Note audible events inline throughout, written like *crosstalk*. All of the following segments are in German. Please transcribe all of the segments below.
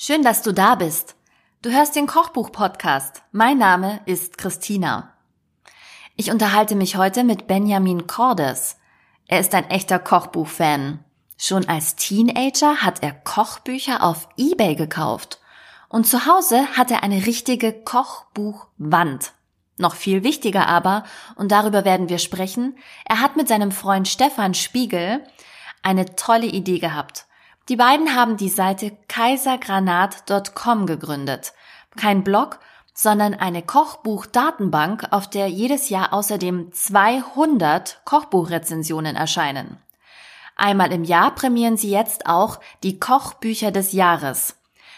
Schön, dass du da bist. Du hörst den Kochbuch-Podcast. Mein Name ist Christina. Ich unterhalte mich heute mit Benjamin Cordes. Er ist ein echter Kochbuch-Fan. Schon als Teenager hat er Kochbücher auf eBay gekauft. Und zu Hause hat er eine richtige Kochbuchwand. Noch viel wichtiger aber, und darüber werden wir sprechen, er hat mit seinem Freund Stefan Spiegel eine tolle Idee gehabt. Die beiden haben die Seite kaisergranat.com gegründet. Kein Blog, sondern eine Kochbuch-Datenbank, auf der jedes Jahr außerdem 200 Kochbuchrezensionen erscheinen. Einmal im Jahr prämieren sie jetzt auch die Kochbücher des Jahres.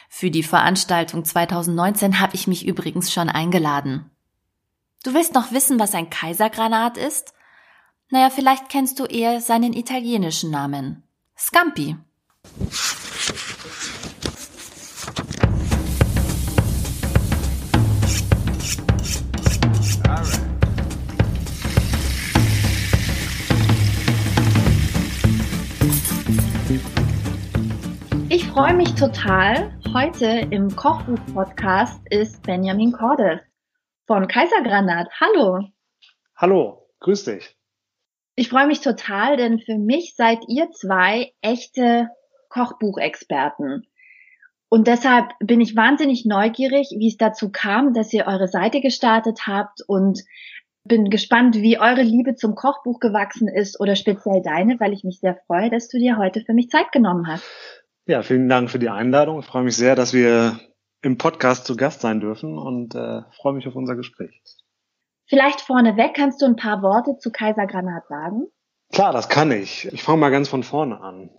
Für die Veranstaltung 2019 habe ich mich übrigens schon eingeladen. Du willst noch wissen, was ein Kaisergranat ist? Naja, vielleicht kennst du eher seinen italienischen Namen. Scampi. Ich freue mich total. Heute im Kochbuch-Podcast ist Benjamin Cordes von Kaisergranat. Hallo. Hallo, grüß dich. Ich freue mich total, denn für mich seid ihr zwei echte Kochbuchexperten. Und deshalb bin ich wahnsinnig neugierig, wie es dazu kam, dass ihr eure Seite gestartet habt und bin gespannt, wie eure Liebe zum Kochbuch gewachsen ist oder speziell deine, weil ich mich sehr freue, dass du dir heute für mich Zeit genommen hast. Ja, vielen Dank für die Einladung. Ich freue mich sehr, dass wir im Podcast zu Gast sein dürfen und äh, freue mich auf unser Gespräch. Vielleicht vorneweg kannst du ein paar Worte zu Kaiser Granat sagen? Klar, das kann ich. Ich fange mal ganz von vorne an.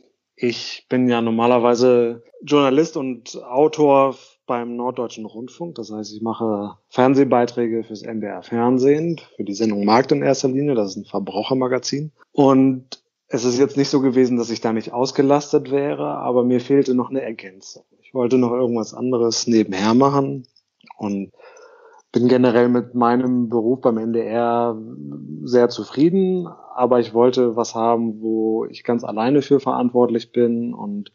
Ich bin ja normalerweise Journalist und Autor beim Norddeutschen Rundfunk. Das heißt, ich mache Fernsehbeiträge fürs NDR Fernsehen, für die Sendung Markt in erster Linie. Das ist ein Verbrauchermagazin. Und es ist jetzt nicht so gewesen, dass ich da nicht ausgelastet wäre, aber mir fehlte noch eine Ergänzung. Ich wollte noch irgendwas anderes nebenher machen und bin generell mit meinem Beruf beim NDR sehr zufrieden, aber ich wollte was haben, wo ich ganz alleine für verantwortlich bin und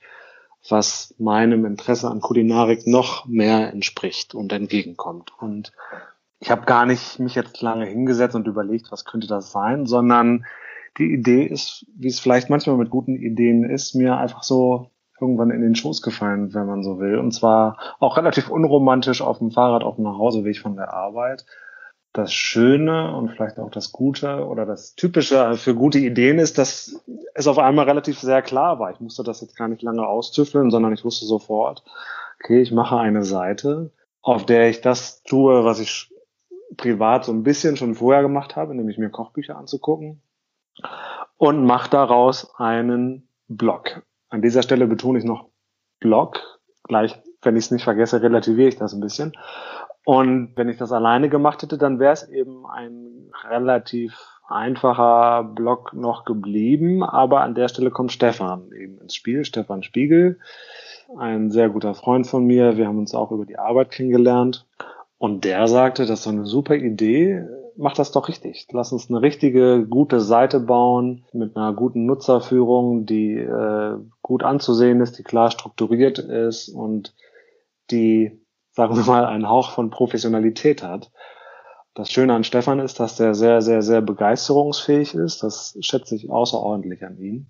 was meinem Interesse an Kulinarik noch mehr entspricht und entgegenkommt. Und ich habe gar nicht mich jetzt lange hingesetzt und überlegt, was könnte das sein, sondern die Idee ist, wie es vielleicht manchmal mit guten Ideen ist, mir einfach so irgendwann in den Schoß gefallen, wenn man so will. Und zwar auch relativ unromantisch auf dem Fahrrad auf dem Nachhauseweg von der Arbeit. Das Schöne und vielleicht auch das Gute oder das Typische für gute Ideen ist, dass es auf einmal relativ sehr klar war. Ich musste das jetzt gar nicht lange austüffeln, sondern ich wusste sofort, okay, ich mache eine Seite, auf der ich das tue, was ich privat so ein bisschen schon vorher gemacht habe, nämlich mir Kochbücher anzugucken und mache daraus einen Blog. An dieser Stelle betone ich noch Blog. Gleich, wenn ich es nicht vergesse, relativiere ich das ein bisschen. Und wenn ich das alleine gemacht hätte, dann wäre es eben ein relativ einfacher Blog noch geblieben. Aber an der Stelle kommt Stefan eben ins Spiel, Stefan Spiegel, ein sehr guter Freund von mir. Wir haben uns auch über die Arbeit kennengelernt. Und der sagte, das ist so eine super Idee mach das doch richtig. Lass uns eine richtige, gute Seite bauen mit einer guten Nutzerführung, die äh, gut anzusehen ist, die klar strukturiert ist und die, sagen wir mal, einen Hauch von Professionalität hat. Das Schöne an Stefan ist, dass der sehr, sehr, sehr begeisterungsfähig ist. Das schätze ich außerordentlich an ihm.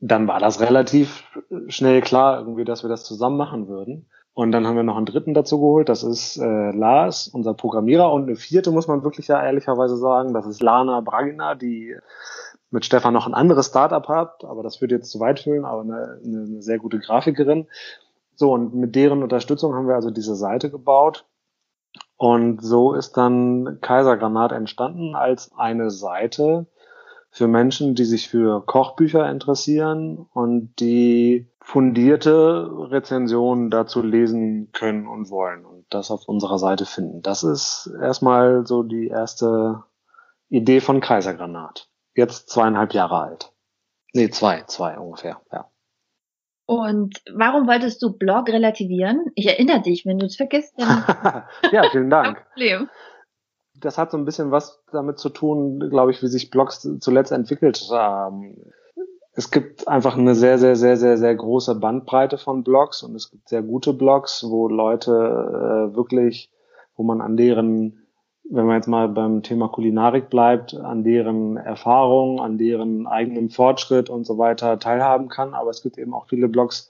Dann war das relativ schnell klar, irgendwie, dass wir das zusammen machen würden. Und dann haben wir noch einen dritten dazu geholt, das ist äh, Lars, unser Programmierer. Und eine vierte muss man wirklich ja ehrlicherweise sagen, das ist Lana Bragina, die mit Stefan noch ein anderes Startup hat, aber das würde jetzt zu weit füllen, aber eine, eine sehr gute Grafikerin. So, und mit deren Unterstützung haben wir also diese Seite gebaut. Und so ist dann Kaisergranat entstanden als eine Seite für Menschen, die sich für Kochbücher interessieren und die fundierte Rezensionen dazu lesen können und wollen und das auf unserer Seite finden. Das ist erstmal so die erste Idee von Kaisergranat. Jetzt zweieinhalb Jahre alt. Nee, zwei, zwei ungefähr, ja. Und warum wolltest du Blog relativieren? Ich erinnere dich, wenn du es vergisst. Dann *laughs* ja, vielen Dank. Problem. Das hat so ein bisschen was damit zu tun, glaube ich, wie sich Blogs zuletzt entwickelt haben Es gibt einfach eine sehr, sehr, sehr, sehr, sehr große Bandbreite von Blogs und es gibt sehr gute Blogs, wo Leute äh, wirklich, wo man an deren, wenn man jetzt mal beim Thema Kulinarik bleibt, an deren Erfahrung, an deren eigenem Fortschritt und so weiter teilhaben kann. Aber es gibt eben auch viele Blogs,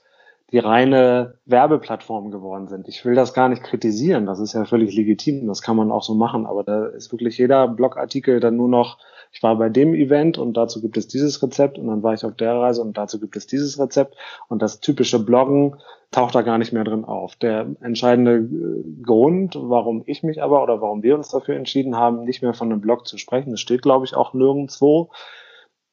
die reine Werbeplattform geworden sind. Ich will das gar nicht kritisieren, das ist ja völlig legitim, das kann man auch so machen, aber da ist wirklich jeder Blogartikel dann nur noch, ich war bei dem Event und dazu gibt es dieses Rezept und dann war ich auf der Reise und dazu gibt es dieses Rezept und das typische Bloggen taucht da gar nicht mehr drin auf. Der entscheidende äh, Grund, warum ich mich aber oder warum wir uns dafür entschieden haben, nicht mehr von einem Blog zu sprechen, das steht glaube ich auch nirgendwo,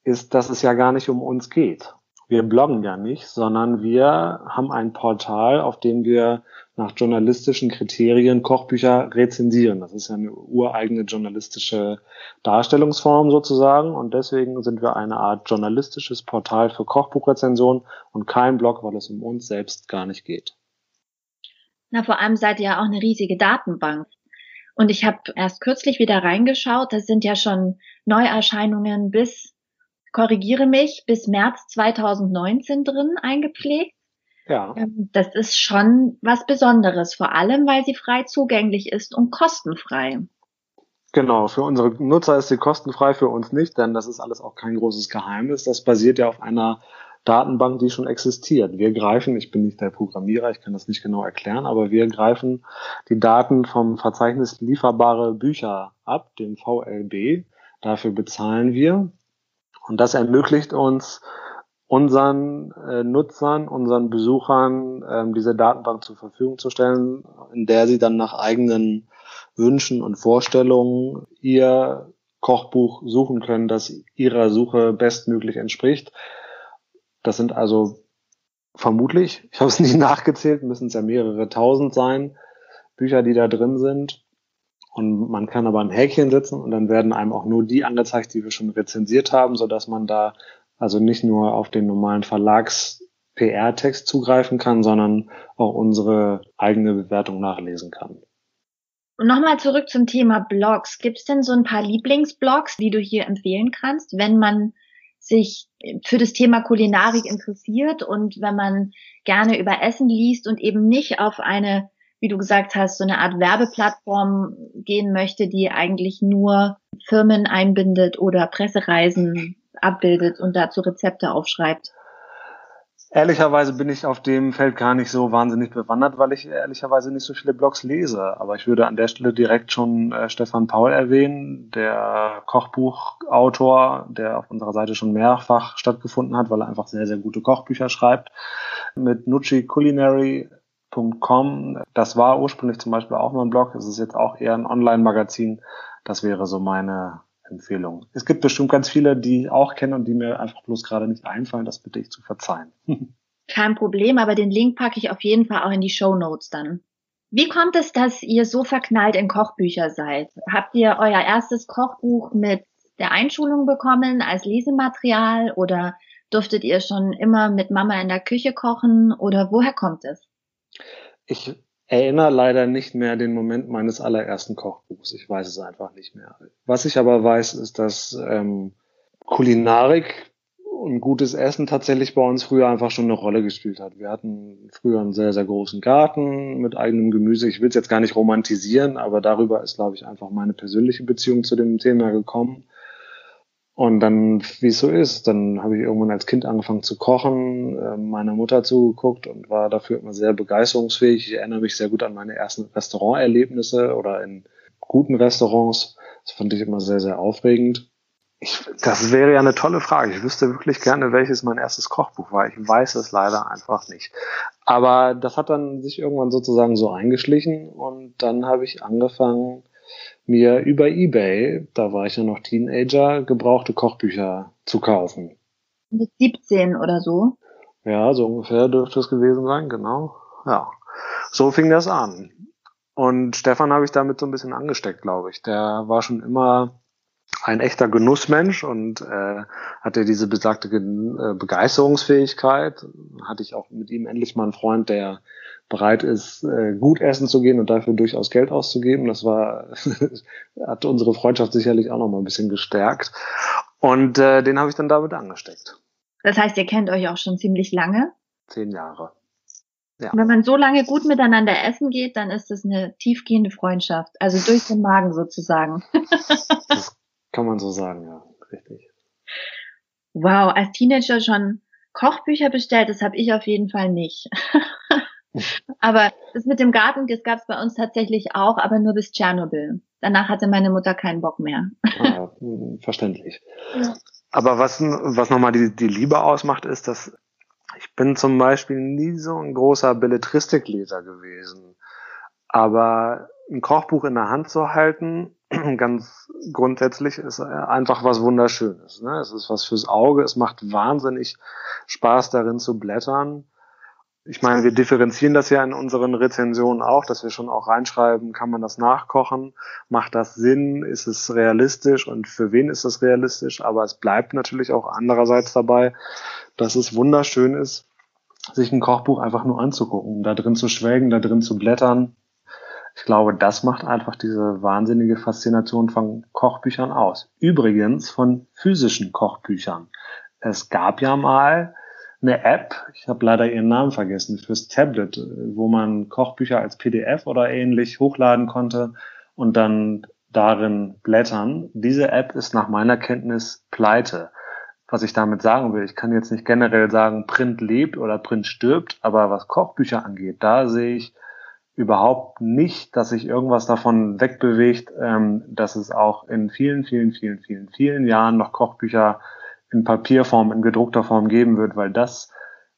ist, dass es ja gar nicht um uns geht wir bloggen ja nicht, sondern wir haben ein Portal, auf dem wir nach journalistischen Kriterien Kochbücher rezensieren. Das ist ja eine ureigene journalistische Darstellungsform sozusagen und deswegen sind wir eine Art journalistisches Portal für Kochbuchrezensionen und kein Blog, weil es um uns selbst gar nicht geht. Na, vor allem seid ihr ja auch eine riesige Datenbank. Und ich habe erst kürzlich wieder reingeschaut, das sind ja schon Neuerscheinungen bis korrigiere mich, bis März 2019 drin eingepflegt. Ja. Ähm, das ist schon was Besonderes, vor allem weil sie frei zugänglich ist und kostenfrei. Genau, für unsere Nutzer ist sie kostenfrei, für uns nicht, denn das ist alles auch kein großes Geheimnis. Das basiert ja auf einer Datenbank, die schon existiert. Wir greifen, ich bin nicht der Programmierer, ich kann das nicht genau erklären, aber wir greifen die Daten vom Verzeichnis lieferbare Bücher ab, dem VLB. Dafür bezahlen wir. Und das ermöglicht uns, unseren äh, Nutzern, unseren Besuchern ähm, diese Datenbank zur Verfügung zu stellen, in der sie dann nach eigenen Wünschen und Vorstellungen ihr Kochbuch suchen können, das ihrer Suche bestmöglich entspricht. Das sind also vermutlich, ich habe es *laughs* nicht nachgezählt, müssen es ja mehrere tausend sein, Bücher, die da drin sind. Und man kann aber ein Häkchen setzen und dann werden einem auch nur die angezeigt, die wir schon rezensiert haben, so dass man da also nicht nur auf den normalen Verlags PR-Text zugreifen kann, sondern auch unsere eigene Bewertung nachlesen kann. Und nochmal zurück zum Thema Blogs. Gibt es denn so ein paar Lieblingsblogs, die du hier empfehlen kannst, wenn man sich für das Thema Kulinarik interessiert und wenn man gerne über Essen liest und eben nicht auf eine wie du gesagt hast, so eine Art Werbeplattform gehen möchte, die eigentlich nur Firmen einbindet oder Pressereisen abbildet und dazu Rezepte aufschreibt? Ehrlicherweise bin ich auf dem Feld gar nicht so wahnsinnig bewandert, weil ich ehrlicherweise nicht so viele Blogs lese. Aber ich würde an der Stelle direkt schon äh, Stefan Paul erwähnen, der Kochbuchautor, der auf unserer Seite schon mehrfach stattgefunden hat, weil er einfach sehr, sehr gute Kochbücher schreibt. Mit Nucci Culinary Com. Das war ursprünglich zum Beispiel auch mal ein Blog. Es ist jetzt auch eher ein Online-Magazin. Das wäre so meine Empfehlung. Es gibt bestimmt ganz viele, die ich auch kenne und die mir einfach bloß gerade nicht einfallen. Das bitte ich zu verzeihen. *laughs* Kein Problem, aber den Link packe ich auf jeden Fall auch in die Show Notes dann. Wie kommt es, dass ihr so verknallt in Kochbücher seid? Habt ihr euer erstes Kochbuch mit der Einschulung bekommen als Lesematerial oder durftet ihr schon immer mit Mama in der Küche kochen oder woher kommt es? Ich erinnere leider nicht mehr den Moment meines allerersten Kochbuchs. Ich weiß es einfach nicht mehr. Was ich aber weiß, ist, dass ähm, Kulinarik und gutes Essen tatsächlich bei uns früher einfach schon eine Rolle gespielt hat. Wir hatten früher einen sehr, sehr großen Garten mit eigenem Gemüse. Ich will es jetzt gar nicht romantisieren, aber darüber ist, glaube ich, einfach meine persönliche Beziehung zu dem Thema gekommen. Und dann, wie es so ist, dann habe ich irgendwann als Kind angefangen zu kochen, äh, meiner Mutter zugeguckt und war dafür immer sehr begeisterungsfähig. Ich erinnere mich sehr gut an meine ersten Restauranterlebnisse oder in guten Restaurants. Das fand ich immer sehr, sehr aufregend. Ich, das wäre ja eine tolle Frage. Ich wüsste wirklich gerne, welches mein erstes Kochbuch war. Ich weiß es leider einfach nicht. Aber das hat dann sich irgendwann sozusagen so eingeschlichen und dann habe ich angefangen, mir über eBay, da war ich ja noch Teenager, gebrauchte Kochbücher zu kaufen. Mit 17 oder so? Ja, so ungefähr dürfte es gewesen sein, genau. Ja, so fing das an. Und Stefan habe ich damit so ein bisschen angesteckt, glaube ich. Der war schon immer ein echter Genussmensch und äh, hatte diese besagte äh, Begeisterungsfähigkeit. Hatte ich auch mit ihm endlich mal einen Freund, der bereit ist, äh, gut essen zu gehen und dafür durchaus Geld auszugeben. Das war, *laughs* hat unsere Freundschaft sicherlich auch noch mal ein bisschen gestärkt. Und äh, den habe ich dann damit angesteckt. Das heißt, ihr kennt euch auch schon ziemlich lange? Zehn Jahre. Ja. Wenn man so lange gut miteinander essen geht, dann ist das eine tiefgehende Freundschaft. Also durch den Magen sozusagen. *laughs* das kann man so sagen, ja. Richtig. Wow, als Teenager schon Kochbücher bestellt, das habe ich auf jeden Fall nicht. *laughs* aber das mit dem Garten, das gab es bei uns tatsächlich auch, aber nur bis Tschernobyl. Danach hatte meine Mutter keinen Bock mehr. ah, verständlich. Aber was, was nochmal die, die Liebe ausmacht, ist, dass ich bin zum Beispiel nie so ein großer Belletristikleser gewesen. Aber ein Kochbuch in der Hand zu halten, *clears throat* ganz grundsätzlich ist einfach was Wunderschönes. Ne? Es ist was fürs Auge, es macht wahnsinnig Spaß darin zu blättern. Ich meine, wir differenzieren das ja in unseren Rezensionen auch, dass wir schon auch reinschreiben, kann man das nachkochen? Macht das Sinn? Ist es realistisch? Und für wen ist es realistisch? Aber es bleibt natürlich auch andererseits dabei, dass es wunderschön ist, sich ein Kochbuch einfach nur anzugucken, da drin zu schwelgen, da drin zu blättern. Ich glaube, das macht einfach diese wahnsinnige Faszination von Kochbüchern aus. Übrigens von physischen Kochbüchern. Es gab ja mal eine App, ich habe leider ihren Namen vergessen, fürs Tablet, wo man Kochbücher als PDF oder ähnlich hochladen konnte und dann darin blättern. Diese App ist nach meiner Kenntnis pleite. Was ich damit sagen will, ich kann jetzt nicht generell sagen, Print lebt oder Print stirbt, aber was Kochbücher angeht, da sehe ich überhaupt nicht, dass sich irgendwas davon wegbewegt, ähm, dass es auch in vielen, vielen, vielen, vielen, vielen Jahren noch Kochbücher in Papierform, in gedruckter Form geben wird, weil das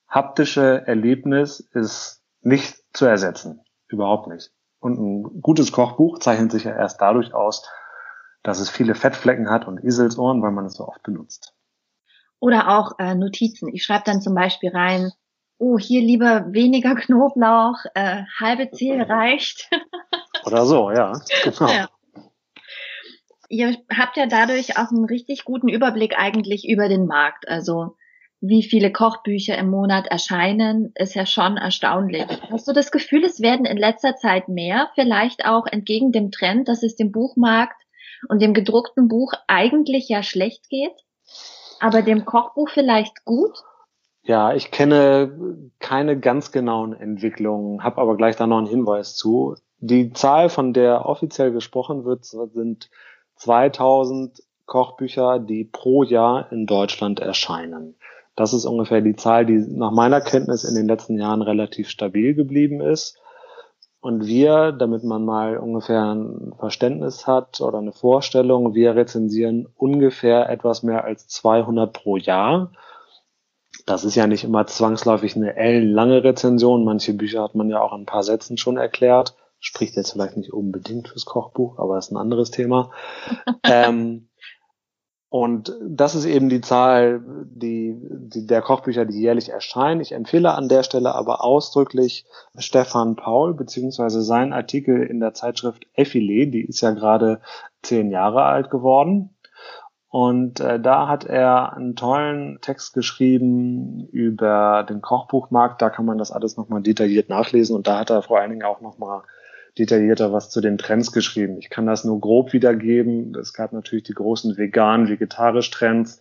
haptische Erlebnis ist nicht zu ersetzen. Überhaupt nicht. Und ein gutes Kochbuch zeichnet sich ja erst dadurch aus, dass es viele Fettflecken hat und Eselsohren, weil man es so oft benutzt. Oder auch äh, Notizen. Ich schreibe dann zum Beispiel rein, oh, hier lieber weniger Knoblauch, äh, halbe Zehe reicht. Oder so, ja, *laughs* genau. Ja ihr habt ja dadurch auch einen richtig guten Überblick eigentlich über den Markt. Also wie viele Kochbücher im Monat erscheinen, ist ja schon erstaunlich. Hast du das Gefühl, es werden in letzter Zeit mehr, vielleicht auch entgegen dem Trend, dass es dem Buchmarkt und dem gedruckten Buch eigentlich ja schlecht geht, aber dem Kochbuch vielleicht gut? Ja, ich kenne keine ganz genauen Entwicklungen, habe aber gleich da noch einen Hinweis zu. Die Zahl, von der offiziell gesprochen wird, sind 2000 Kochbücher, die pro Jahr in Deutschland erscheinen. Das ist ungefähr die Zahl, die nach meiner Kenntnis in den letzten Jahren relativ stabil geblieben ist. Und wir, damit man mal ungefähr ein Verständnis hat oder eine Vorstellung, wir rezensieren ungefähr etwas mehr als 200 pro Jahr. Das ist ja nicht immer zwangsläufig eine ellenlange Rezension. Manche Bücher hat man ja auch in ein paar Sätzen schon erklärt spricht jetzt vielleicht nicht unbedingt fürs Kochbuch, aber ist ein anderes Thema. *laughs* ähm, und das ist eben die Zahl die, die der Kochbücher, die jährlich erscheinen. Ich empfehle an der Stelle aber ausdrücklich Stefan Paul beziehungsweise sein Artikel in der Zeitschrift Effile, die ist ja gerade zehn Jahre alt geworden. Und äh, da hat er einen tollen Text geschrieben über den Kochbuchmarkt. Da kann man das alles nochmal detailliert nachlesen. Und da hat er vor allen Dingen auch nochmal detaillierter was zu den Trends geschrieben. Ich kann das nur grob wiedergeben. Es gab natürlich die großen vegan, vegetarisch Trends.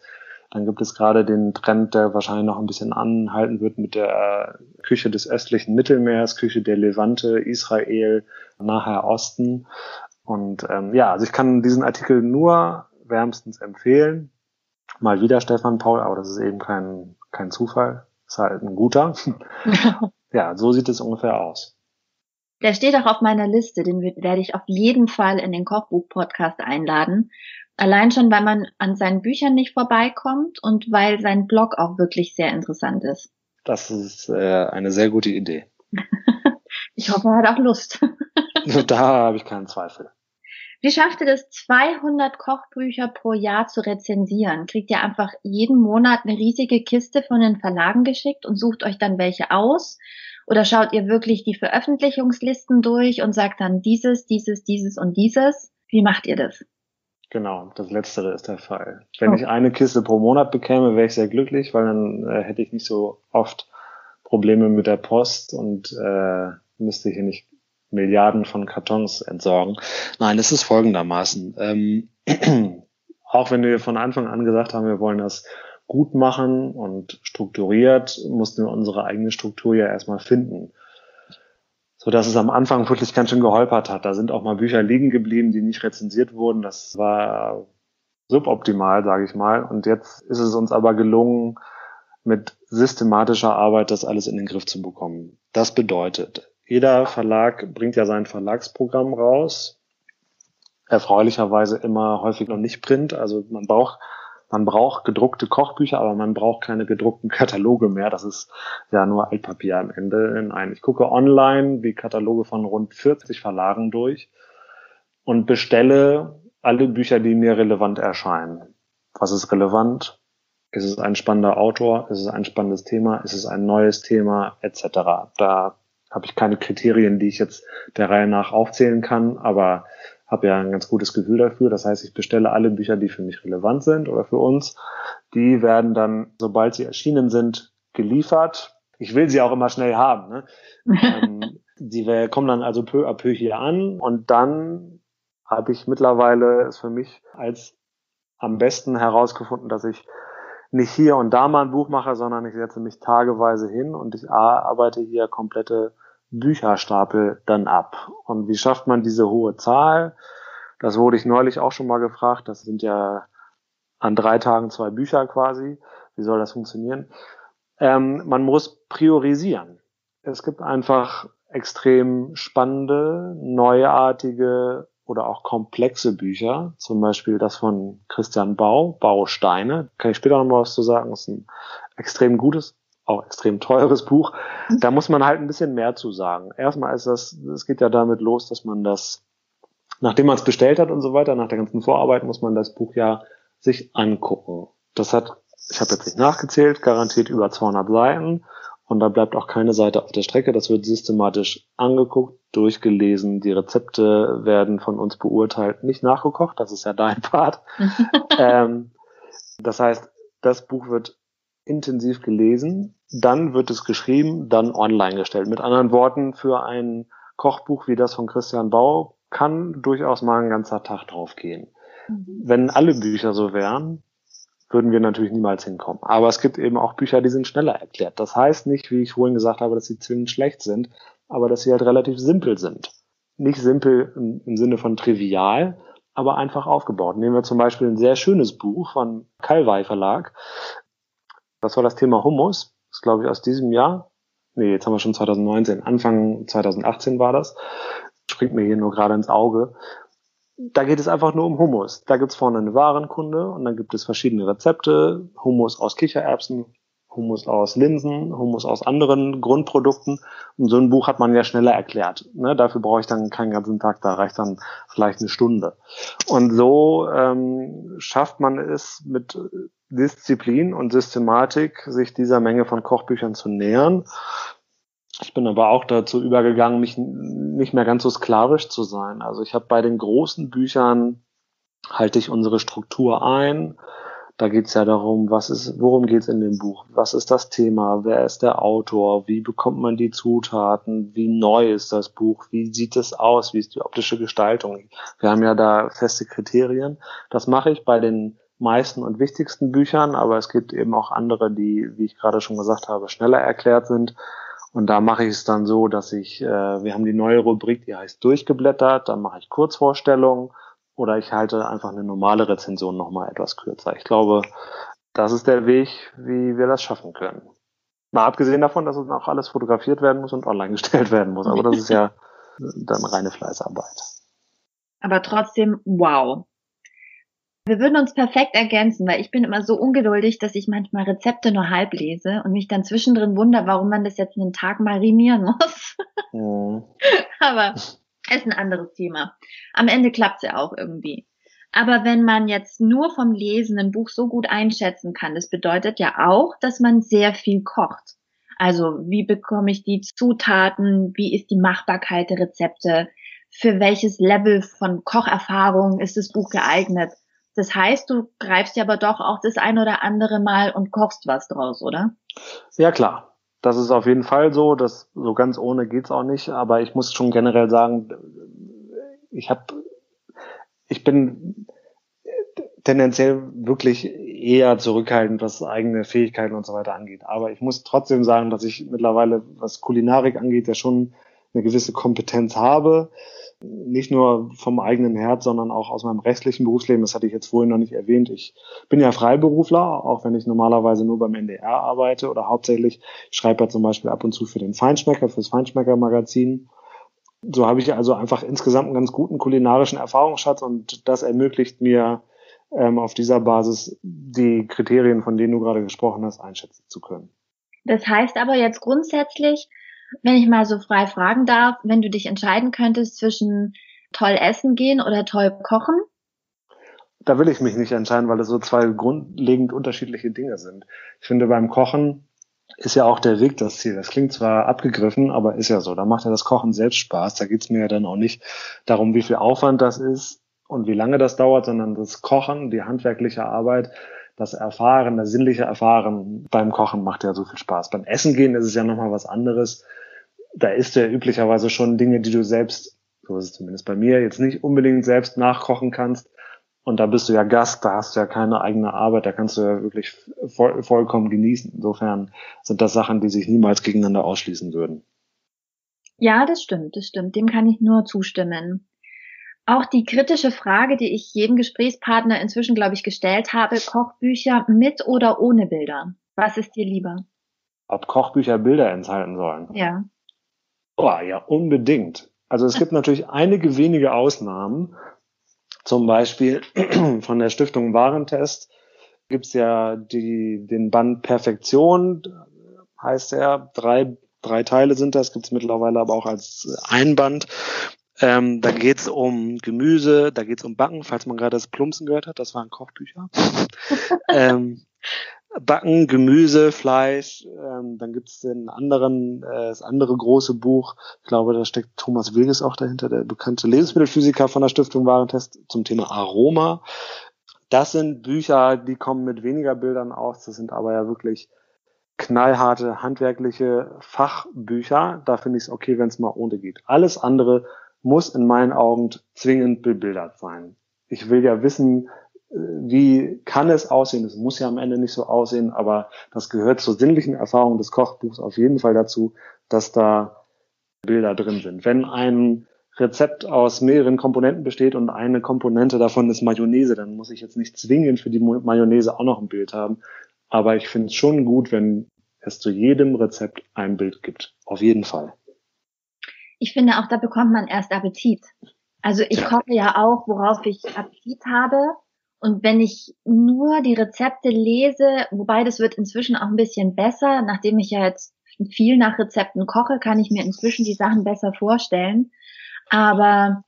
Dann gibt es gerade den Trend, der wahrscheinlich noch ein bisschen anhalten wird mit der äh, Küche des östlichen Mittelmeers, Küche der Levante, Israel, Naher Osten. Und ähm, ja, also ich kann diesen Artikel nur wärmstens empfehlen. Mal wieder Stefan Paul, aber das ist eben kein, kein Zufall. Ist halt ein guter. *laughs* ja, so sieht es ungefähr aus. Der steht auch auf meiner Liste, den werde ich auf jeden Fall in den Kochbuch-Podcast einladen. Allein schon, weil man an seinen Büchern nicht vorbeikommt und weil sein Blog auch wirklich sehr interessant ist. Das ist äh, eine sehr gute Idee. *laughs* ich hoffe, er hat auch Lust. *laughs* da habe ich keinen Zweifel. Wie schafft ihr das, 200 Kochbücher pro Jahr zu rezensieren? Kriegt ihr einfach jeden Monat eine riesige Kiste von den Verlagen geschickt und sucht euch dann welche aus? Oder schaut ihr wirklich die Veröffentlichungslisten durch und sagt dann dieses, dieses, dieses und dieses? Wie macht ihr das? Genau, das Letztere ist der Fall. Wenn oh. ich eine Kiste pro Monat bekäme, wäre ich sehr glücklich, weil dann äh, hätte ich nicht so oft Probleme mit der Post und äh, müsste hier nicht Milliarden von Kartons entsorgen. Nein, es ist folgendermaßen. Ähm, *clears throat* auch wenn wir von Anfang an gesagt haben, wir wollen das gut machen und strukturiert, mussten wir unsere eigene Struktur ja erstmal finden. So dass es am Anfang wirklich ganz schön geholpert hat. Da sind auch mal Bücher liegen geblieben, die nicht rezensiert wurden. Das war suboptimal, sage ich mal. Und jetzt ist es uns aber gelungen, mit systematischer Arbeit das alles in den Griff zu bekommen. Das bedeutet, jeder Verlag bringt ja sein Verlagsprogramm raus. Erfreulicherweise immer häufig noch nicht Print. Also man braucht man braucht gedruckte Kochbücher, aber man braucht keine gedruckten Kataloge mehr. Das ist ja nur Altpapier am Ende. Nein, ich gucke online die Kataloge von rund 40 Verlagen durch und bestelle alle Bücher, die mir relevant erscheinen. Was ist relevant? Ist es ein spannender Autor? Ist es ein spannendes Thema? Ist es ein neues Thema? Etc. Da habe ich keine Kriterien, die ich jetzt der Reihe nach aufzählen kann, aber habe ja ein ganz gutes Gefühl dafür. Das heißt, ich bestelle alle Bücher, die für mich relevant sind oder für uns. Die werden dann, sobald sie erschienen sind, geliefert. Ich will sie auch immer schnell haben. Ne? *laughs* ähm, die kommen dann also peu à peu hier an und dann habe ich mittlerweile es für mich als am besten herausgefunden, dass ich nicht hier und da mal ein Buch mache, sondern ich setze mich tageweise hin und ich arbeite hier komplette Bücherstapel dann ab. Und wie schafft man diese hohe Zahl? Das wurde ich neulich auch schon mal gefragt. Das sind ja an drei Tagen zwei Bücher quasi. Wie soll das funktionieren? Ähm, man muss priorisieren. Es gibt einfach extrem spannende, neuartige oder auch komplexe Bücher. Zum Beispiel das von Christian Bau, Bausteine. Kann ich später noch mal was zu sagen. Das ist ein extrem gutes auch extrem teures Buch. Da muss man halt ein bisschen mehr zu sagen. Erstmal ist das, es geht ja damit los, dass man das, nachdem man es bestellt hat und so weiter, nach der ganzen Vorarbeit muss man das Buch ja sich angucken. Das hat, ich habe jetzt nicht nachgezählt, garantiert über 200 Seiten und da bleibt auch keine Seite auf der Strecke. Das wird systematisch angeguckt, durchgelesen. Die Rezepte werden von uns beurteilt, nicht nachgekocht. Das ist ja dein *laughs* Part. *laughs* ähm, das heißt, das Buch wird intensiv gelesen, dann wird es geschrieben, dann online gestellt. Mit anderen Worten, für ein Kochbuch wie das von Christian Bau kann durchaus mal ein ganzer Tag draufgehen. Mhm. Wenn alle Bücher so wären, würden wir natürlich niemals hinkommen. Aber es gibt eben auch Bücher, die sind schneller erklärt. Das heißt nicht, wie ich vorhin gesagt habe, dass sie zwingend schlecht sind, aber dass sie halt relativ simpel sind. Nicht simpel im, im Sinne von trivial, aber einfach aufgebaut. Nehmen wir zum Beispiel ein sehr schönes Buch von Calvai Verlag. Das war das Thema Hummus. Das ist, glaube ich, aus diesem Jahr. Nee, jetzt haben wir schon 2019. Anfang 2018 war das. Springt mir hier nur gerade ins Auge. Da geht es einfach nur um Hummus. Da gibt's vorne eine Warenkunde und dann gibt es verschiedene Rezepte. Hummus aus Kichererbsen, Hummus aus Linsen, Hummus aus anderen Grundprodukten. Und so ein Buch hat man ja schneller erklärt. Ne? Dafür brauche ich dann keinen ganzen Tag, da reicht dann vielleicht eine Stunde. Und so ähm, schafft man es mit Disziplin und Systematik, sich dieser Menge von Kochbüchern zu nähern. Ich bin aber auch dazu übergegangen, mich nicht mehr ganz so sklavisch zu sein. Also ich habe bei den großen Büchern halte ich unsere Struktur ein. Da geht's ja darum, was ist, worum geht's in dem Buch? Was ist das Thema? Wer ist der Autor? Wie bekommt man die Zutaten? Wie neu ist das Buch? Wie sieht es aus? Wie ist die optische Gestaltung? Wir haben ja da feste Kriterien. Das mache ich bei den meisten und wichtigsten Büchern, aber es gibt eben auch andere, die, wie ich gerade schon gesagt habe, schneller erklärt sind. Und da mache ich es dann so, dass ich, äh, wir haben die neue Rubrik, die heißt durchgeblättert, dann mache ich Kurzvorstellungen oder ich halte einfach eine normale Rezension nochmal etwas kürzer. Ich glaube, das ist der Weg, wie wir das schaffen können. Mal abgesehen davon, dass es auch alles fotografiert werden muss und online *laughs* gestellt werden muss. Aber das ist ja dann reine Fleißarbeit. Aber trotzdem, wow. Wir würden uns perfekt ergänzen, weil ich bin immer so ungeduldig, dass ich manchmal Rezepte nur halb lese und mich dann zwischendrin wundere, warum man das jetzt einen Tag marinieren muss. Mhm. *laughs* Aber ist ein anderes Thema. Am Ende klappt es ja auch irgendwie. Aber wenn man jetzt nur vom Lesen ein Buch so gut einschätzen kann, das bedeutet ja auch, dass man sehr viel kocht. Also wie bekomme ich die Zutaten, wie ist die Machbarkeit der Rezepte, für welches Level von Kocherfahrung ist das Buch geeignet. Das heißt, du greifst ja aber doch auch das ein oder andere Mal und kochst was draus, oder? Ja, klar. Das ist auf jeden Fall so. Das, so ganz ohne geht's auch nicht. Aber ich muss schon generell sagen, ich habe, ich bin tendenziell wirklich eher zurückhaltend, was eigene Fähigkeiten und so weiter angeht. Aber ich muss trotzdem sagen, dass ich mittlerweile, was Kulinarik angeht, ja schon eine gewisse Kompetenz habe. Nicht nur vom eigenen Herz, sondern auch aus meinem restlichen Berufsleben. Das hatte ich jetzt vorhin noch nicht erwähnt. Ich bin ja Freiberufler, auch wenn ich normalerweise nur beim NDR arbeite oder hauptsächlich. Ich schreibe ja zum Beispiel ab und zu für den Feinschmecker, fürs Feinschmecker-Magazin. So habe ich also einfach insgesamt einen ganz guten kulinarischen Erfahrungsschatz und das ermöglicht mir, ähm, auf dieser Basis die Kriterien, von denen du gerade gesprochen hast, einschätzen zu können. Das heißt aber jetzt grundsätzlich, wenn ich mal so frei fragen darf, wenn du dich entscheiden könntest zwischen toll essen gehen oder toll kochen? Da will ich mich nicht entscheiden, weil das so zwei grundlegend unterschiedliche Dinge sind. Ich finde, beim Kochen ist ja auch der Weg das Ziel. Das klingt zwar abgegriffen, aber ist ja so. Da macht ja das Kochen selbst Spaß. Da geht's mir ja dann auch nicht darum, wie viel Aufwand das ist und wie lange das dauert, sondern das Kochen, die handwerkliche Arbeit, das Erfahren, das sinnliche Erfahren beim Kochen macht ja so viel Spaß. Beim Essen gehen ist es ja nochmal was anderes. Da isst du ja üblicherweise schon Dinge, die du selbst, so ist es zumindest bei mir, jetzt nicht unbedingt selbst nachkochen kannst. Und da bist du ja Gast, da hast du ja keine eigene Arbeit, da kannst du ja wirklich voll, vollkommen genießen. Insofern sind das Sachen, die sich niemals gegeneinander ausschließen würden. Ja, das stimmt, das stimmt. Dem kann ich nur zustimmen. Auch die kritische Frage, die ich jedem Gesprächspartner inzwischen, glaube ich, gestellt habe, Kochbücher mit oder ohne Bilder. Was ist dir lieber? Ob Kochbücher Bilder enthalten sollen? Ja. Oh, ja, unbedingt. Also es gibt natürlich einige wenige Ausnahmen. Zum Beispiel *clears throat* von der Stiftung Warentest gibt's ja die, den Band Perfektion, heißt er. Drei, drei Teile sind das, gibt's mittlerweile aber auch als Einband. Ähm, da geht's um Gemüse, da geht's um Backen, falls man gerade das Plumpsen gehört hat, das waren Kochbücher. *laughs* ähm, Backen, Gemüse, Fleisch, ähm, dann gibt's den anderen, äh, das andere große Buch, ich glaube, da steckt Thomas Wilges auch dahinter, der bekannte Lebensmittelphysiker von der Stiftung Warentest zum Thema Aroma. Das sind Bücher, die kommen mit weniger Bildern aus, das sind aber ja wirklich knallharte, handwerkliche Fachbücher. Da finde ich es okay, wenn es mal ohne geht. Alles andere muss in meinen Augen zwingend bebildert sein. Ich will ja wissen, äh, wie kann es aussehen? Es muss ja am Ende nicht so aussehen, aber das gehört zur sinnlichen Erfahrung des Kochbuchs auf jeden Fall dazu, dass da Bilder drin sind. Wenn ein Rezept aus mehreren Komponenten besteht und eine Komponente davon ist Mayonnaise, dann muss ich jetzt nicht zwingend für die Mayonnaise auch noch ein Bild haben. Aber ich finde es schon gut, wenn es zu jedem Rezept ein Bild gibt. Auf jeden Fall ich finde auch, da bekommt man erst Appetit. Also ich koche ja auch, worauf ich Appetit habe. Und wenn ich nur die Rezepte lese, wobei das wird inzwischen auch ein bisschen besser, nachdem ich ja jetzt viel nach Rezepten koche, kann ich mir inzwischen die Sachen besser vorstellen. Aber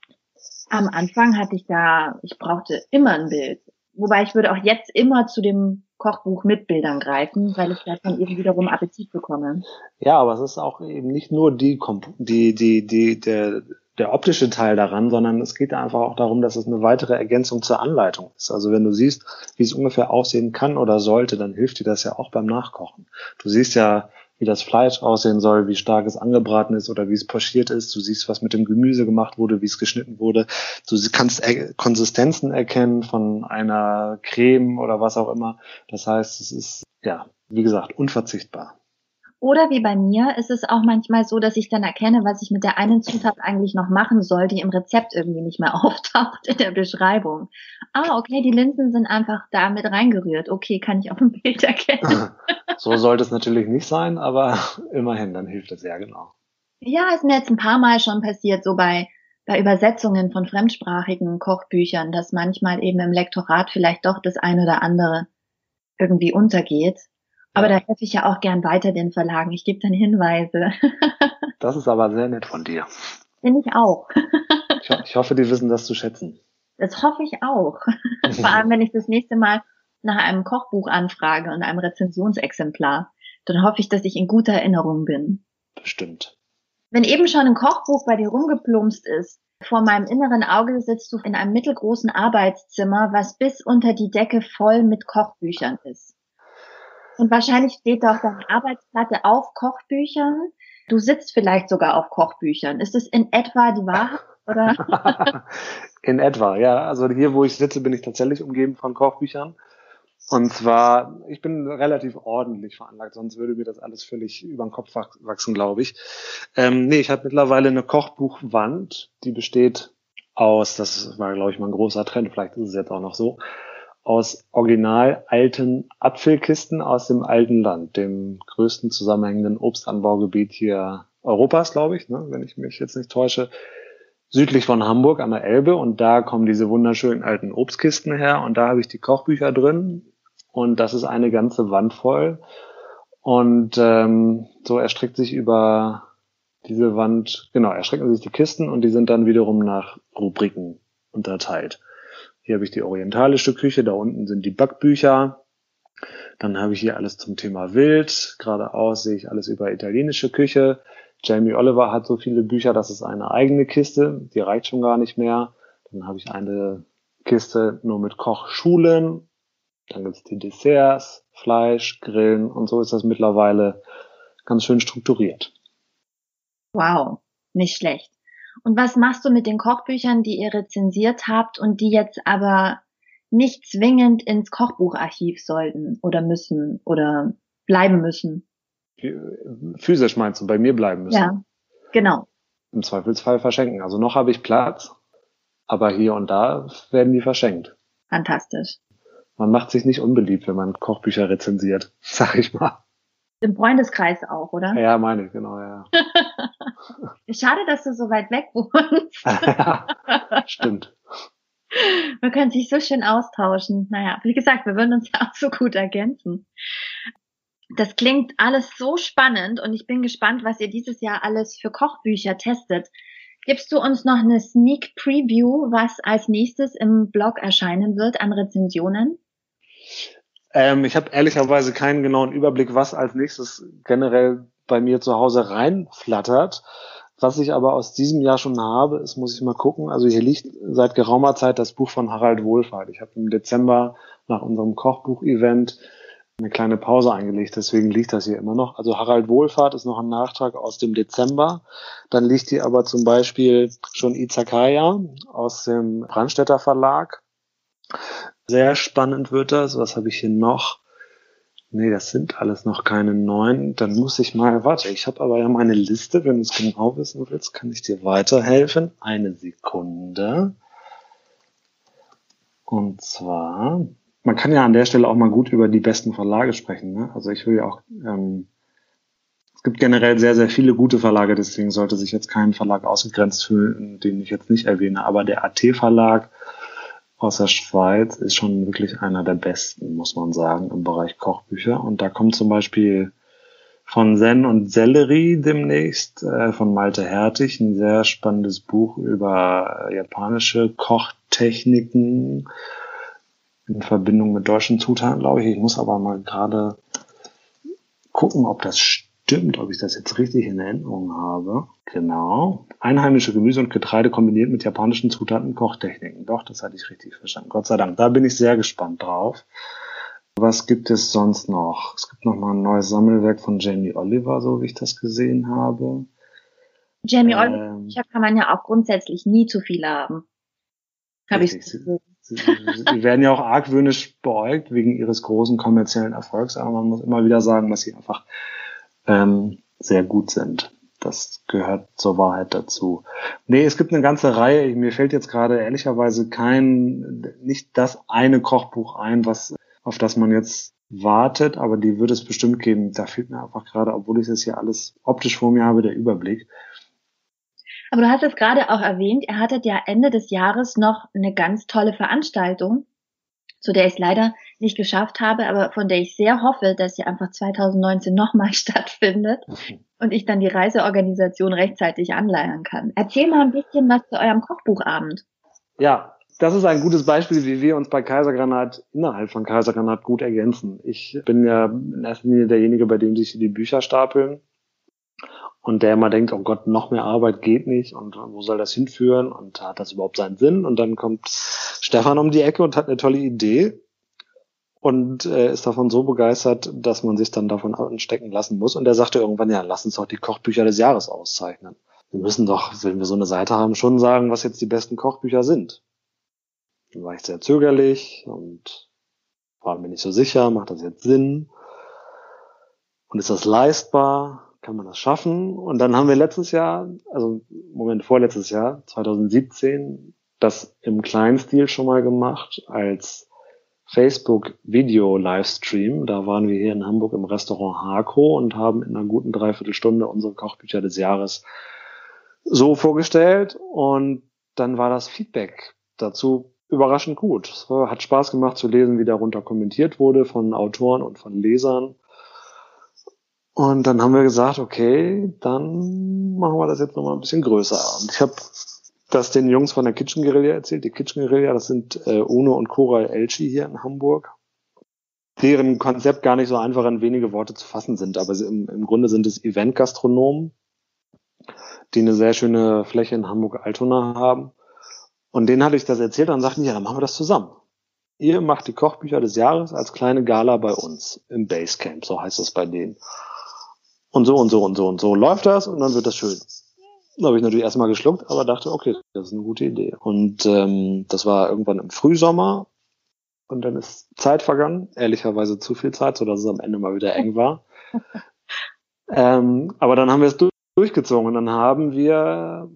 am Anfang hatte ich da, ich brauchte immer ein Bild. Wobei ich würde auch jetzt immer zu dem Kochbuch mit Bildern greifen, weil ich davon eben wiederum Appetit bekomme. Ja, aber es ist auch eben nicht nur die, die, die, die, der, der optische Teil daran, sondern es geht einfach auch darum, dass es eine weitere Ergänzung zur Anleitung ist. Also wenn du siehst, wie es ungefähr aussehen kann oder sollte, dann hilft dir das ja auch beim Nachkochen. Du siehst ja, wie das Fleisch aussehen soll, wie stark es angebraten ist oder wie es pochiert ist. Du siehst, was mit dem Gemüse gemacht wurde, wie es geschnitten wurde. Du kannst Konsistenzen erkennen von einer Creme oder was auch immer. Das heißt, es ist, ja, wie gesagt, unverzichtbar. Oder wie bei mir ist es auch manchmal so, dass ich dann erkenne, was ich mit der einen Zutat eigentlich noch machen soll, die im Rezept irgendwie nicht mehr *laughs* auftaucht in der Beschreibung. Ah, okay, die Linsen sind einfach da mit reingerührt. Okay, kann ich auf dem Bild *laughs* erkennen. So sollte es natürlich nicht sein, aber *laughs* immerhin, dann hilft es ja genau. Ja, ist mir jetzt ein paar Mal schon passiert, so bei, bei Übersetzungen von fremdsprachigen Kochbüchern, dass manchmal eben im Lektorat vielleicht doch das eine oder andere irgendwie untergeht. Aber da helfe ich ja auch gern weiter den Verlagen. Ich gebe dann Hinweise. *laughs* das ist aber sehr nett von dir. Bin ich auch. *laughs* ich, ho ich hoffe, die wissen das zu schätzen. Das hoffe ich auch. *laughs* Vor allem, wenn ich das nächste Mal nach einem Kochbuch anfrage und einem Rezensionsexemplar, dann hoffe ich, dass ich in guter Erinnerung bin. Bestimmt. Wenn eben schon ein Kochbuch bei dir rumgeplumpst ist, vor meinem inneren Auge sitzt du in einem mittelgroßen Arbeitszimmer, was bis unter die Decke voll mit Kochbüchern ist. Und wahrscheinlich steht da auch deine Arbeitsplatte auf Kochbüchern. Du sitzt vielleicht sogar auf Kochbüchern. Ist es in etwa die Wahrheit? Oder? *laughs* in etwa, ja. Also hier, wo ich sitze, bin ich tatsächlich umgeben von Kochbüchern. Und zwar, ich bin relativ ordentlich veranlagt, sonst würde mir das alles völlig über den Kopf wachsen, glaube ich. Ähm, nee, ich habe mittlerweile eine Kochbuchwand, die besteht aus, das war, glaube ich, mal ein großer Trend, vielleicht ist es jetzt auch noch so, aus original alten Apfelkisten aus dem alten Land, dem größten zusammenhängenden Obstanbaugebiet hier Europas, glaube ich, ne, wenn ich mich jetzt nicht täusche südlich von Hamburg an der Elbe. Und da kommen diese wunderschönen alten Obstkisten her. Und da habe ich die Kochbücher drin. Und das ist eine ganze Wand voll. Und ähm, so erstreckt sich über diese Wand, genau, erstrecken sich die Kisten. Und die sind dann wiederum nach Rubriken unterteilt. Hier habe ich die orientalische Küche, da unten sind die Backbücher. Dann habe ich hier alles zum Thema Wild. Geradeaus sehe ich alles über italienische Küche. Jamie Oliver hat so viele Bücher, das ist eine eigene Kiste, die reicht schon gar nicht mehr. Dann habe ich eine Kiste nur mit Kochschulen. Dann gibt's die Desserts, Fleisch, Grillen und so ist das mittlerweile ganz schön strukturiert. Wow, nicht schlecht. Und was machst du mit den Kochbüchern, die ihr rezensiert habt und die jetzt aber nicht zwingend ins Kochbucharchiv sollten oder müssen oder bleiben müssen? physisch meinst du, bei mir bleiben müssen. Ja, genau. Im Zweifelsfall verschenken. Also noch habe ich Platz, aber hier und da werden die verschenkt. Fantastisch. Man macht sich nicht unbeliebt, wenn man Kochbücher rezensiert, *laughs* sag ich mal. Im Freundeskreis auch, oder? Ja, meine genau, ja. *laughs* Schade, dass du so weit weg *laughs* wohnst. *laughs* Stimmt. Man könnte sich so schön austauschen. Naja, wie gesagt, wir würden uns ja auch so gut ergänzen. Das klingt alles so spannend und ich bin gespannt, was ihr dieses Jahr alles für Kochbücher testet. Gibst du uns noch eine Sneak Preview, was als nächstes im Blog erscheinen wird an Rezensionen? Ähm, ich habe ehrlicherweise keinen genauen Überblick, was als nächstes generell bei mir zu Hause reinflattert. Was ich aber aus diesem Jahr schon habe, ist, muss ich mal gucken. Also hier liegt seit geraumer Zeit das Buch von Harald Wohlfahrt. Ich habe im Dezember nach unserem Kochbuch-Event eine kleine Pause eingelegt, deswegen liegt das hier immer noch. Also Harald Wohlfahrt ist noch ein Nachtrag aus dem Dezember. Dann liegt hier aber zum Beispiel schon Izakaya aus dem Brandstätter Verlag. Sehr spannend wird das. Was habe ich hier noch? Nee, das sind alles noch keine neuen. Dann muss ich mal, warte, ich habe aber ja meine Liste. Wenn du es genau wissen willst, kann ich dir weiterhelfen. Eine Sekunde. Und zwar man kann ja an der Stelle auch mal gut über die besten Verlage sprechen. Ne? Also ich will ja auch, ähm, es gibt generell sehr, sehr viele gute Verlage, deswegen sollte sich jetzt kein Verlag ausgegrenzt fühlen, den ich jetzt nicht erwähne. Aber der AT-Verlag aus der Schweiz ist schon wirklich einer der besten, muss man sagen, im Bereich Kochbücher. Und da kommt zum Beispiel von Zen und Sellerie demnächst äh, von Malte Hertig ein sehr spannendes Buch über japanische Kochtechniken in Verbindung mit deutschen Zutaten, glaube ich. Ich muss aber mal gerade gucken, ob das stimmt, ob ich das jetzt richtig in Erinnerung habe. Genau. Einheimische Gemüse und Getreide kombiniert mit japanischen Zutaten und Kochtechniken. Doch, das hatte ich richtig verstanden. Gott sei Dank. Da bin ich sehr gespannt drauf. Was gibt es sonst noch? Es gibt noch mal ein neues Sammelwerk von Jamie Oliver, so wie ich das gesehen habe. Jamie ähm, Oliver kann man ja auch grundsätzlich nie zu viel haben. Habe ich gesehen. Sie, sie werden ja auch argwöhnisch beäugt wegen ihres großen kommerziellen Erfolgs, aber man muss immer wieder sagen, dass sie einfach ähm, sehr gut sind. Das gehört zur Wahrheit dazu. Nee, es gibt eine ganze Reihe. Mir fällt jetzt gerade ehrlicherweise kein, nicht das eine Kochbuch ein, was, auf das man jetzt wartet, aber die wird es bestimmt geben. Da fehlt mir einfach gerade, obwohl ich das hier alles optisch vor mir habe, der Überblick. Aber du hast es gerade auch erwähnt, ihr hattet ja Ende des Jahres noch eine ganz tolle Veranstaltung, zu der ich es leider nicht geschafft habe, aber von der ich sehr hoffe, dass sie einfach 2019 nochmal *laughs* stattfindet und ich dann die Reiseorganisation rechtzeitig anleiern kann. Erzähl mal ein bisschen was zu eurem Kochbuchabend. Ja, das ist ein gutes Beispiel, wie wir uns bei Kaisergranat innerhalb von Kaisergranat gut ergänzen. Ich bin ja in erster Linie derjenige, bei dem sich die Bücher stapeln und der immer denkt, oh Gott, noch mehr Arbeit geht nicht und wo soll das hinführen und hat das überhaupt seinen Sinn? Und dann kommt Stefan um die Ecke und hat eine tolle Idee und äh, ist davon so begeistert, dass man sich dann davon anstecken lassen muss. Und er sagte irgendwann, ja, lass uns doch die Kochbücher des Jahres auszeichnen. Wir müssen doch, wenn wir so eine Seite haben, schon sagen, was jetzt die besten Kochbücher sind. Dann war ich sehr zögerlich und war mir nicht so sicher, macht das jetzt Sinn? Und ist das leistbar? Kann man das schaffen? Und dann haben wir letztes Jahr, also Moment, vorletztes Jahr, 2017, das im kleinen Stil schon mal gemacht als Facebook Video Livestream. Da waren wir hier in Hamburg im Restaurant Hako und haben in einer guten Dreiviertelstunde unsere Kochbücher des Jahres so vorgestellt und dann war das Feedback dazu überraschend gut. Es hat Spaß gemacht zu lesen, wie darunter kommentiert wurde von Autoren und von Lesern. Und dann haben wir gesagt, okay, dann machen wir das jetzt nochmal ein bisschen größer. Und ich habe das den Jungs von der Kitchen Guerilla erzählt. Die Kitchen Guerilla, das sind äh, Uno und Koral Elchi hier in Hamburg, deren Konzept gar nicht so einfach in wenige Worte zu fassen sind. Aber sie, im, im Grunde sind es Event-Gastronomen, die eine sehr schöne Fläche in Hamburg-Altona haben. Und denen hatte ich das erzählt und sagten, ja, dann machen wir das zusammen. Ihr macht die Kochbücher des Jahres als kleine Gala bei uns im Basecamp, so heißt das bei denen. Und so und so und so und so läuft das und dann wird das schön. Da habe ich natürlich erstmal geschluckt, aber dachte, okay, das ist eine gute Idee. Und ähm, das war irgendwann im Frühsommer und dann ist Zeit vergangen, ehrlicherweise zu viel Zeit, so dass es am Ende mal wieder eng war. *laughs* ähm, aber dann haben wir es durchgezogen und dann haben wir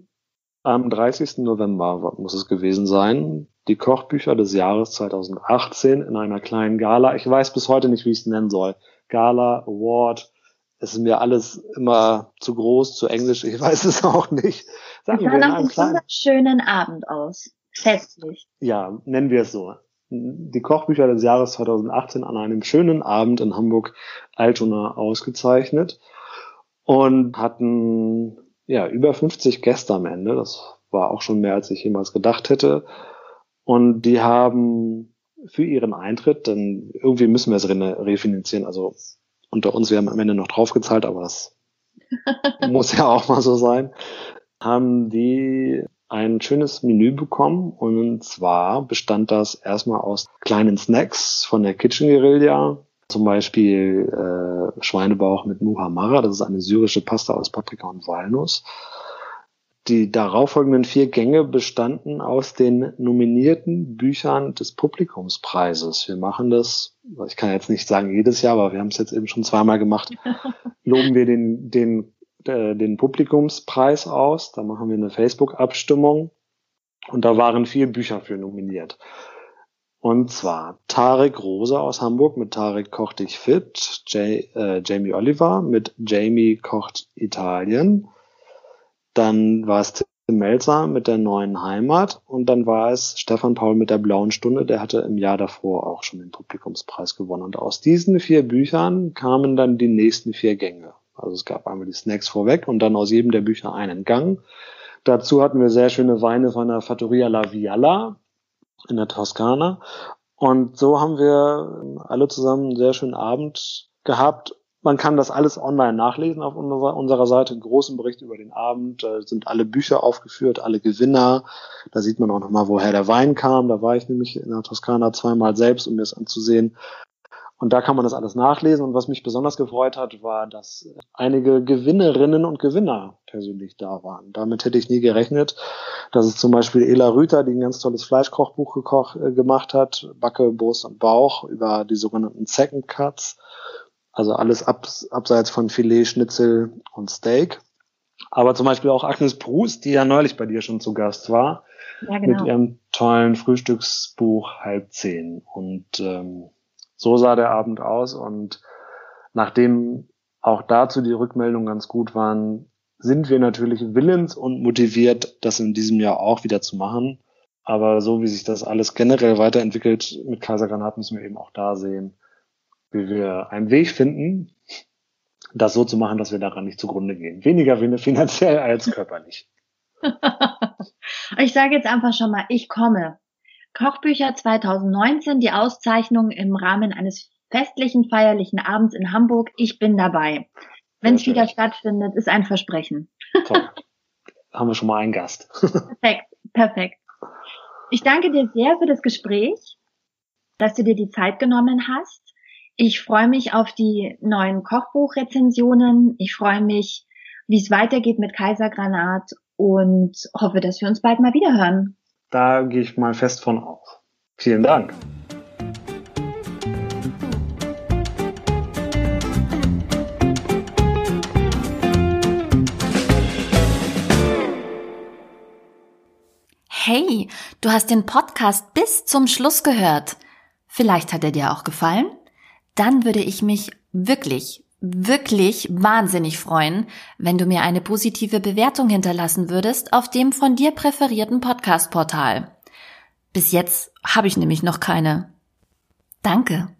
am 30. November, muss es gewesen sein, die Kochbücher des Jahres 2018 in einer kleinen Gala. Ich weiß bis heute nicht, wie ich es nennen soll. Gala, Award, es ist mir alles immer zu groß, zu englisch, ich *laughs* weiß es auch nicht. Sagen wir nach einem kleinen... schönen Abend aus. Festlich. Ja, nennen wir es so. Die Kochbücher des Jahres 2018 an einem schönen Abend in Hamburg-Altona ausgezeichnet und hatten ja über 50 Gäste am Ende. Das war auch schon mehr, als ich jemals gedacht hätte. Und die haben für ihren Eintritt, denn irgendwie müssen wir es refinanzieren, also unter uns, wir haben am Ende noch draufgezahlt, aber das *laughs* muss ja auch mal so sein, haben die ein schönes Menü bekommen und zwar bestand das erstmal aus kleinen Snacks von der Kitchen Guerilla, zum Beispiel äh, Schweinebauch mit Muhammara, das ist eine syrische Pasta aus Paprika und Walnuss. Die darauffolgenden vier Gänge bestanden aus den nominierten Büchern des Publikumspreises. Wir machen das, ich kann jetzt nicht sagen jedes Jahr, aber wir haben es jetzt eben schon zweimal gemacht, *laughs* loben wir den, den, äh, den Publikumspreis aus. Da machen wir eine Facebook-Abstimmung und da waren vier Bücher für nominiert. Und zwar Tarek Rose aus Hamburg mit Tarek kocht dich fit, Jay, äh, Jamie Oliver mit Jamie kocht Italien, dann war es Tim Melzer mit der neuen Heimat und dann war es Stefan Paul mit der blauen Stunde, der hatte im Jahr davor auch schon den Publikumspreis gewonnen. Und aus diesen vier Büchern kamen dann die nächsten vier Gänge. Also es gab einmal die Snacks vorweg und dann aus jedem der Bücher einen Gang. Dazu hatten wir sehr schöne Weine von der Fattoria La Viala in der Toskana. Und so haben wir alle zusammen einen sehr schönen Abend gehabt man kann das alles online nachlesen auf unserer, Seite. Einen großen Bericht über den Abend. Da sind alle Bücher aufgeführt, alle Gewinner. Da sieht man auch nochmal, woher der Wein kam. Da war ich nämlich in der Toskana zweimal selbst, um mir das anzusehen. Und da kann man das alles nachlesen. Und was mich besonders gefreut hat, war, dass einige Gewinnerinnen und Gewinner persönlich da waren. Damit hätte ich nie gerechnet. Das ist zum Beispiel Ela Rüther, die ein ganz tolles Fleischkochbuch gekocht, äh, gemacht hat. Backe, Brust und Bauch über die sogenannten Second Cuts. Also alles ab, abseits von Filet, Schnitzel und Steak. Aber zum Beispiel auch Agnes Brust, die ja neulich bei dir schon zu Gast war, ja, genau. mit ihrem tollen Frühstücksbuch Halb zehn. Und ähm, so sah der Abend aus. Und nachdem auch dazu die Rückmeldungen ganz gut waren, sind wir natürlich willens und motiviert, das in diesem Jahr auch wieder zu machen. Aber so wie sich das alles generell weiterentwickelt mit Kaisergranat, müssen wir eben auch da sehen, wie wir einen Weg finden, das so zu machen, dass wir daran nicht zugrunde gehen. Weniger finanziell als körperlich. *laughs* ich sage jetzt einfach schon mal, ich komme. Kochbücher 2019, die Auszeichnung im Rahmen eines festlichen feierlichen Abends in Hamburg. Ich bin dabei. Wenn es wieder stattfindet, ist ein Versprechen. Toll. Haben wir schon mal einen Gast. *laughs* perfekt, perfekt. Ich danke dir sehr für das Gespräch, dass du dir die Zeit genommen hast. Ich freue mich auf die neuen Kochbuchrezensionen. Ich freue mich, wie es weitergeht mit Kaisergranat und hoffe, dass wir uns bald mal wieder hören. Da gehe ich mal fest von aus. Vielen Dank. Hey, du hast den Podcast bis zum Schluss gehört. Vielleicht hat er dir auch gefallen? Dann würde ich mich wirklich, wirklich wahnsinnig freuen, wenn du mir eine positive Bewertung hinterlassen würdest auf dem von dir präferierten Podcast-Portal. Bis jetzt habe ich nämlich noch keine. Danke.